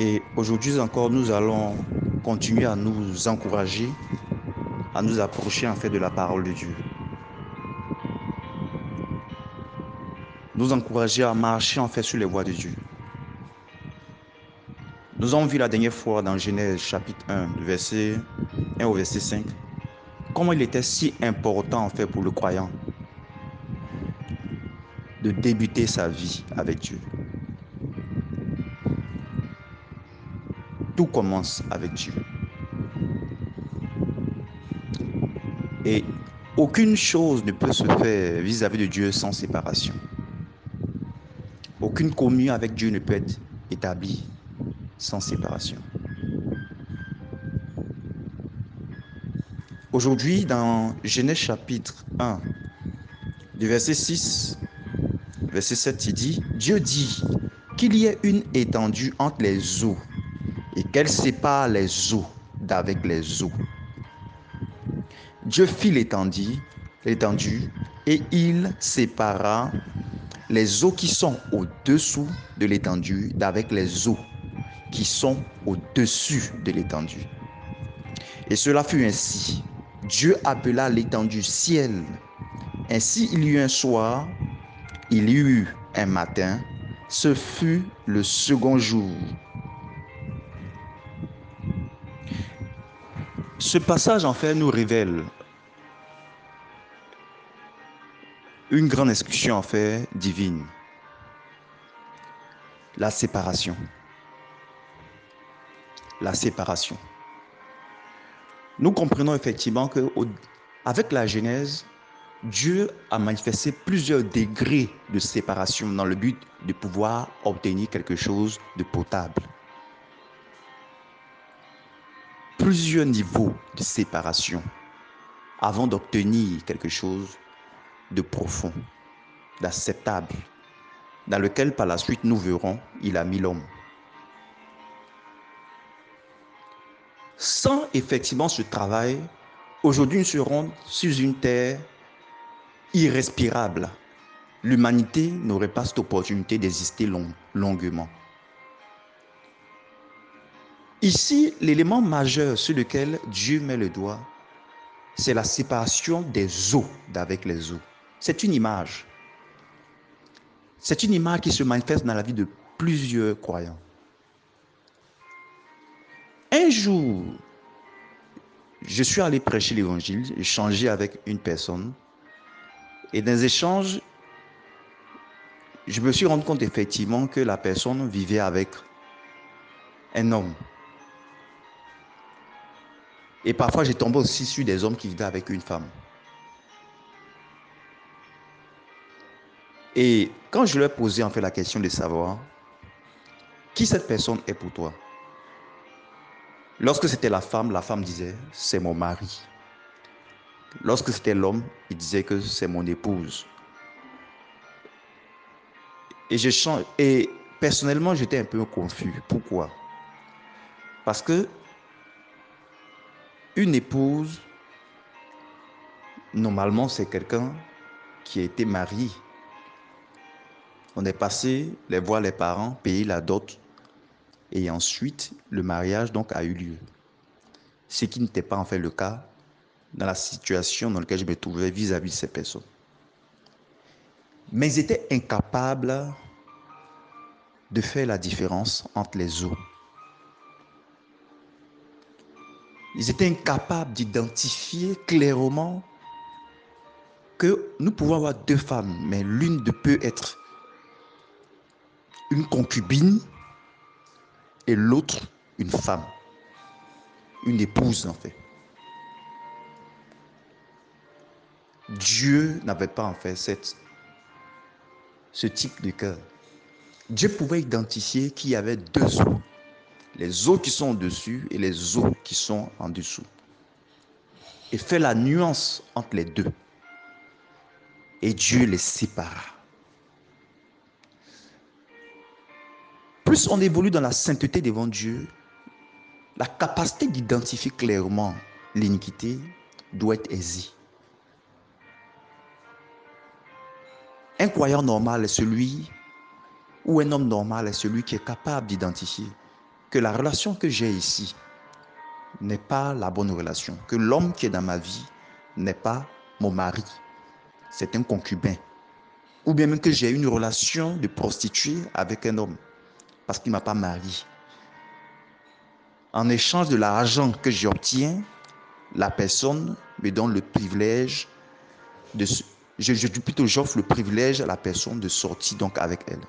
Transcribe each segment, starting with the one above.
Et aujourd'hui encore, nous allons continuer à nous encourager, à nous approcher en fait de la parole de Dieu. Nous encourager à marcher en fait sur les voies de Dieu. Nous avons vu la dernière fois dans Genèse chapitre 1, verset 1 au verset 5, comment il était si important en fait pour le croyant de débuter sa vie avec Dieu. Tout commence avec Dieu. Et aucune chose ne peut se faire vis-à-vis de Dieu sans séparation. Aucune communion avec Dieu ne peut être établie sans séparation. Aujourd'hui, dans Genèse chapitre 1, du verset 6, verset 7, il dit, Dieu dit qu'il y ait une étendue entre les eaux et qu'elle sépare les eaux d'avec les eaux. Dieu fit l'étendue, l'étendue et il sépara les eaux qui sont au-dessous de l'étendue d'avec les eaux qui sont au-dessus de l'étendue. Et cela fut ainsi. Dieu appela l'étendue ciel. Ainsi il y eut un soir, il y eut un matin, ce fut le second jour. Ce passage, en fait, nous révèle une grande instruction, en fait, divine. La séparation. La séparation. Nous comprenons effectivement que avec la Genèse, Dieu a manifesté plusieurs degrés de séparation dans le but de pouvoir obtenir quelque chose de potable. Plusieurs niveaux de séparation avant d'obtenir quelque chose de profond, d'acceptable, dans lequel par la suite nous verrons, il a mis l'homme. Sans effectivement ce travail, aujourd'hui nous serons sur une terre irrespirable. L'humanité n'aurait pas cette opportunité d'exister longuement. Ici, l'élément majeur sur lequel Dieu met le doigt, c'est la séparation des eaux d'avec les eaux. C'est une image. C'est une image qui se manifeste dans la vie de plusieurs croyants. Un jour, je suis allé prêcher l'évangile, échanger avec une personne. Et dans les échanges, je me suis rendu compte effectivement que la personne vivait avec un homme. Et parfois, j'ai tombé aussi sur des hommes qui vivaient avec une femme. Et quand je leur ai posé en fait la question de savoir qui cette personne est pour toi, lorsque c'était la femme, la femme disait c'est mon mari. Lorsque c'était l'homme, il disait que c'est mon épouse. Et, je, et personnellement, j'étais un peu confus. Pourquoi? Parce que une épouse, normalement, c'est quelqu'un qui a été marié. On est passé les voir les parents, payer la dot, et ensuite le mariage donc a eu lieu. Ce qui n'était pas en fait le cas dans la situation dans laquelle je me trouvais vis-à-vis -vis de ces personnes. Mais ils étaient incapables de faire la différence entre les eaux. Ils étaient incapables d'identifier clairement que nous pouvons avoir deux femmes, mais l'une de peut être une concubine et l'autre une femme, une épouse en fait. Dieu n'avait pas en fait cette, ce type de cœur. Dieu pouvait identifier qu'il y avait deux eaux les eaux qui sont au-dessus et les eaux qui sont en dessous. Et fait la nuance entre les deux. Et Dieu les sépare. Plus on évolue dans la sainteté devant Dieu, la capacité d'identifier clairement l'iniquité doit être aisée. Un croyant normal est celui, ou un homme normal est celui qui est capable d'identifier que la relation que j'ai ici n'est pas la bonne relation, que l'homme qui est dans ma vie n'est pas mon mari, c'est un concubin, ou bien même que j'ai une relation de prostituée avec un homme parce qu'il ne m'a pas marié. En échange de l'argent que j'obtiens, la personne me donne le privilège de... Je, je plutôt, j'offre le privilège à la personne de sortir donc avec elle.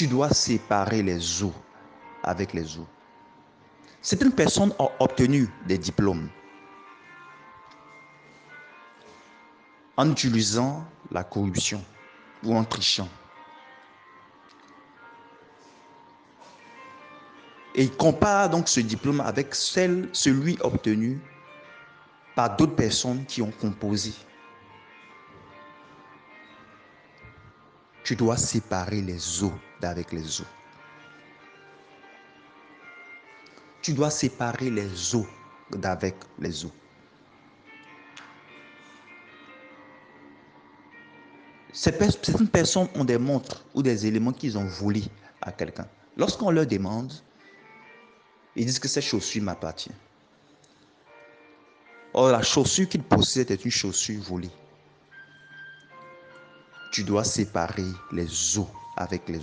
Tu dois séparer les eaux avec les eaux. Certaines personnes ont obtenu des diplômes en utilisant la corruption ou en trichant. Et il compare donc ce diplôme avec celle, celui obtenu par d'autres personnes qui ont composé. Tu dois séparer les eaux d'avec les eaux. Tu dois séparer les eaux d'avec les eaux. Certaines personnes ont des montres ou des éléments qu'ils ont volés à quelqu'un. Lorsqu'on leur demande, ils disent que cette chaussure m'appartient. Or, la chaussure qu'ils possèdent est une chaussure volée. Tu dois séparer les os avec les.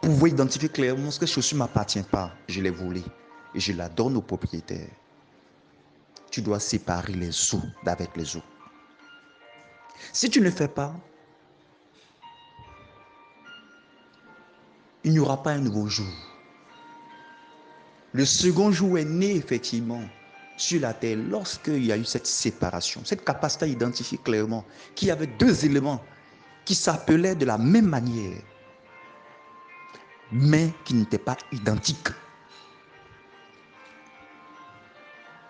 Pour pouvoir identifier clairement ce que chaussure ne m'appartient pas, je l'ai volée et je la donne au propriétaire. Tu dois séparer les os d'avec les os. Si tu ne fais pas, il n'y aura pas un nouveau jour. Le second jour est né effectivement sur la terre lorsqu'il y a eu cette séparation, cette capacité à identifier clairement qu'il y avait deux éléments qui s'appelaient de la même manière, mais qui n'étaient pas identiques.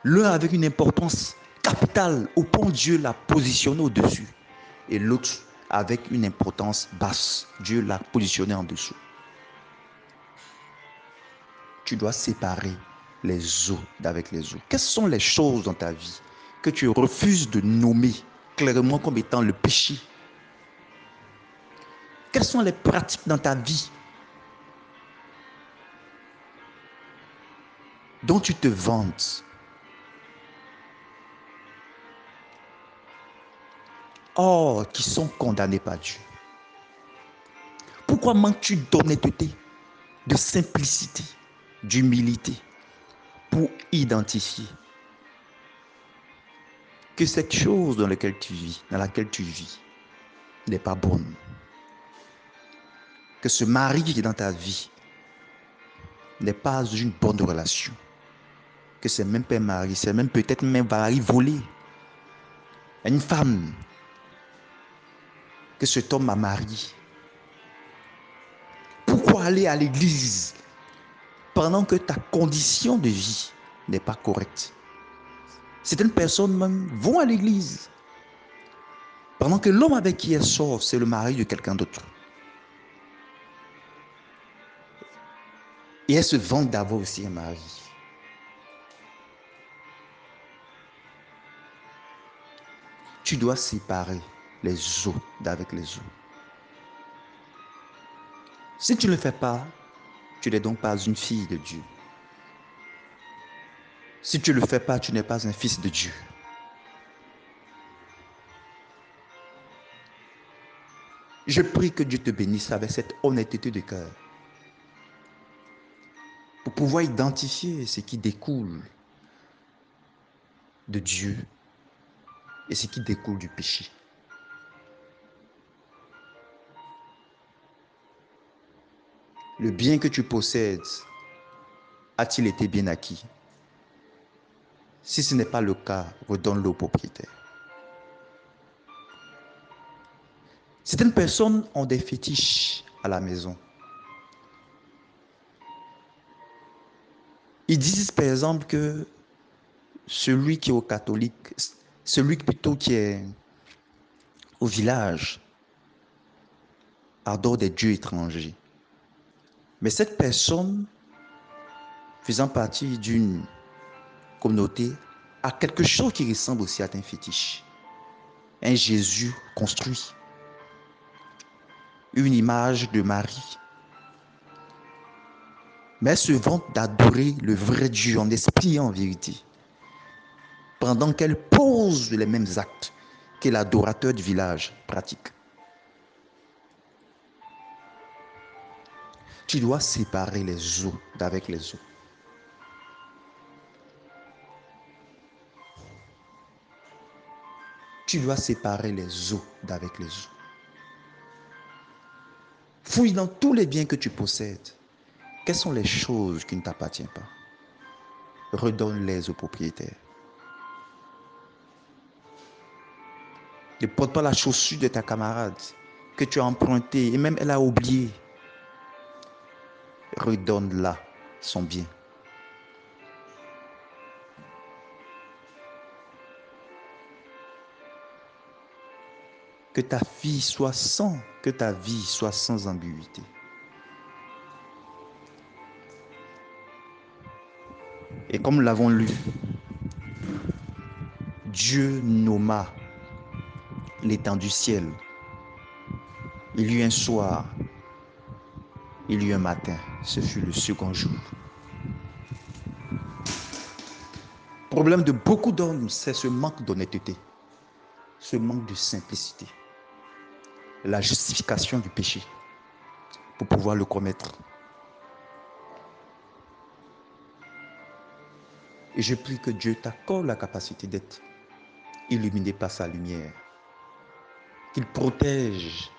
L'un avec une importance capitale au point Dieu l'a positionné au-dessus et l'autre avec une importance basse. Dieu l'a positionné en dessous. Tu dois séparer les eaux d'avec les eaux. Quelles sont les choses dans ta vie que tu refuses de nommer clairement comme étant le péché? Quelles sont les pratiques dans ta vie dont tu te vantes? Or qui sont condamnés par Dieu. Pourquoi manques-tu d'honnêteté, de simplicité, d'humilité? Pour identifier que cette chose dans laquelle tu vis, dans laquelle tu vis, n'est pas bonne. Que ce mari qui est dans ta vie n'est pas une bonne relation. Que c'est même pas un mari, c'est même peut-être même mari volé. Une femme que cet homme m'a marié. Pourquoi aller à l'église pendant que ta condition de vie n'est pas correcte Certaines personnes même vont à l'église pendant que l'homme avec qui elle sort, c'est le mari de quelqu'un d'autre. Et elle se vante d'avoir aussi un mari. Tu dois séparer les eaux d'avec les eaux. Si tu ne le fais pas, tu n'es donc pas une fille de Dieu. Si tu ne le fais pas, tu n'es pas un fils de Dieu. Je prie que Dieu te bénisse avec cette honnêteté de cœur pour pouvoir identifier ce qui découle de Dieu et ce qui découle du péché. Le bien que tu possèdes a-t-il été bien acquis? Si ce n'est pas le cas, redonne-le au propriétaire. Certaines personnes ont des fétiches à la maison. Ils disent par exemple que celui qui est au catholique, celui plutôt qui est au village, adore des dieux étrangers. Mais cette personne, faisant partie d'une communauté, a quelque chose qui ressemble aussi à un fétiche. Un Jésus construit. une image de Marie. Mais elle se vante d'adorer le vrai Dieu en esprit en vérité, pendant qu'elle pose les mêmes actes que l'adorateur du village pratique. Tu dois séparer les eaux d'avec les eaux. Tu dois séparer les eaux d'avec les eaux. Fouille dans tous les biens que tu possèdes. Quelles sont les choses qui ne t'appartiennent pas? Redonne-les au propriétaire. Ne porte pas la chaussure de ta camarade que tu as empruntée et même elle a oublié. Redonne-la son bien. Que ta vie soit sans, que ta vie soit sans ambiguïté. Et comme l'avons lu, Dieu nomma l'étang du ciel. Il y eut un soir, il y eut un matin, ce fut le second jour. Problème de beaucoup d'hommes, c'est ce manque d'honnêteté, ce manque de simplicité, la justification du péché pour pouvoir le commettre. Et je prie que Dieu t'accorde la capacité d'être illuminé par sa lumière qu'il protège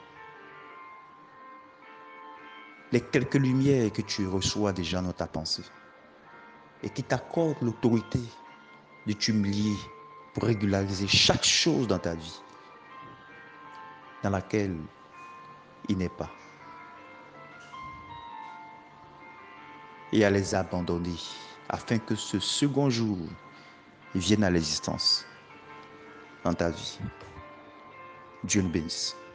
les quelques lumières que tu reçois déjà dans ta pensée et qui t'accorde l'autorité de t'humilier pour régulariser chaque chose dans ta vie dans laquelle il n'est pas et à les abandonner afin que ce second jour vienne à l'existence dans ta vie. Dieu nous bénisse.